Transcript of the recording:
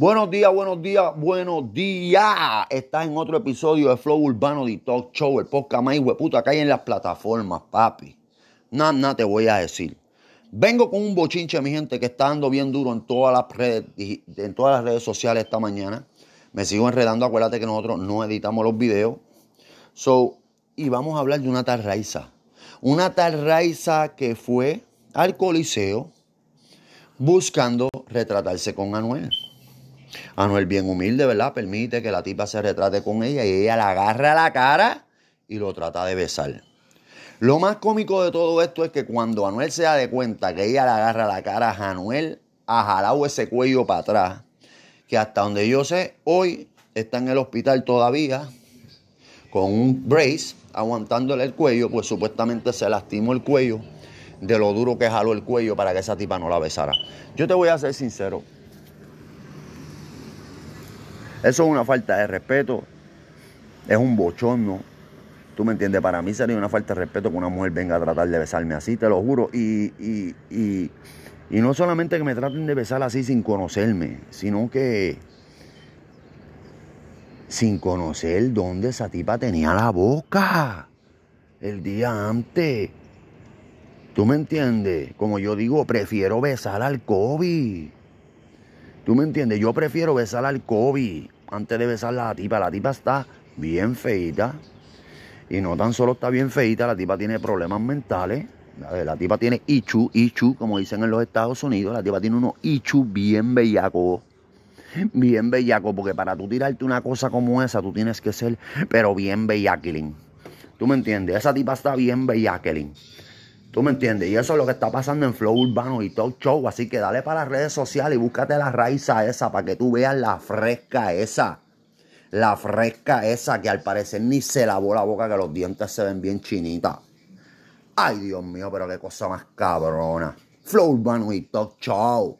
Buenos días, buenos días, buenos días. Estás en otro episodio de Flow Urbano de Talk Show, el podcast más puta acá hay en las plataformas, papi. Nada, nada te voy a decir. Vengo con un bochinche, mi gente, que está dando bien duro en todas las redes, en todas las redes sociales esta mañana. Me sigo enredando, acuérdate que nosotros no editamos los videos. So, y vamos a hablar de una tal Raiza. Una tal Raiza que fue al Coliseo buscando retratarse con Anuel. Anuel bien humilde, ¿verdad? Permite que la tipa se retrate con ella y ella la agarra la cara y lo trata de besar. Lo más cómico de todo esto es que cuando Anuel se da cuenta que ella le agarra la cara a Anuel, ha jalado ese cuello para atrás, que hasta donde yo sé, hoy está en el hospital todavía con un brace aguantándole el cuello, pues supuestamente se lastimó el cuello de lo duro que jaló el cuello para que esa tipa no la besara. Yo te voy a ser sincero, eso es una falta de respeto. Es un bochorno. ¿Tú me entiendes? Para mí sería una falta de respeto que una mujer venga a tratar de besarme así, te lo juro. Y, y, y, y no solamente que me traten de besar así sin conocerme, sino que sin conocer dónde esa tipa tenía la boca el día antes. ¿Tú me entiendes? Como yo digo, prefiero besar al COVID. ¿Tú me entiendes? Yo prefiero besar al COVID antes de besar a la tipa. La tipa está bien feita. Y no tan solo está bien feita, la tipa tiene problemas mentales. La tipa tiene ichu, ichu, como dicen en los Estados Unidos. La tipa tiene unos ichu bien bellacos. Bien bellaco, porque para tú tirarte una cosa como esa, tú tienes que ser, pero bien bellaquilín. ¿Tú me entiendes? Esa tipa está bien bellaquilín. ¿Tú me entiendes? Y eso es lo que está pasando en Flow Urbano y Talk Show. Así que dale para las redes sociales y búscate la raíz esa para que tú veas la fresca esa. La fresca esa que al parecer ni se lavó la boca, que los dientes se ven bien chinitas. Ay, Dios mío, pero qué cosa más cabrona. Flow Urbano y Talk Show.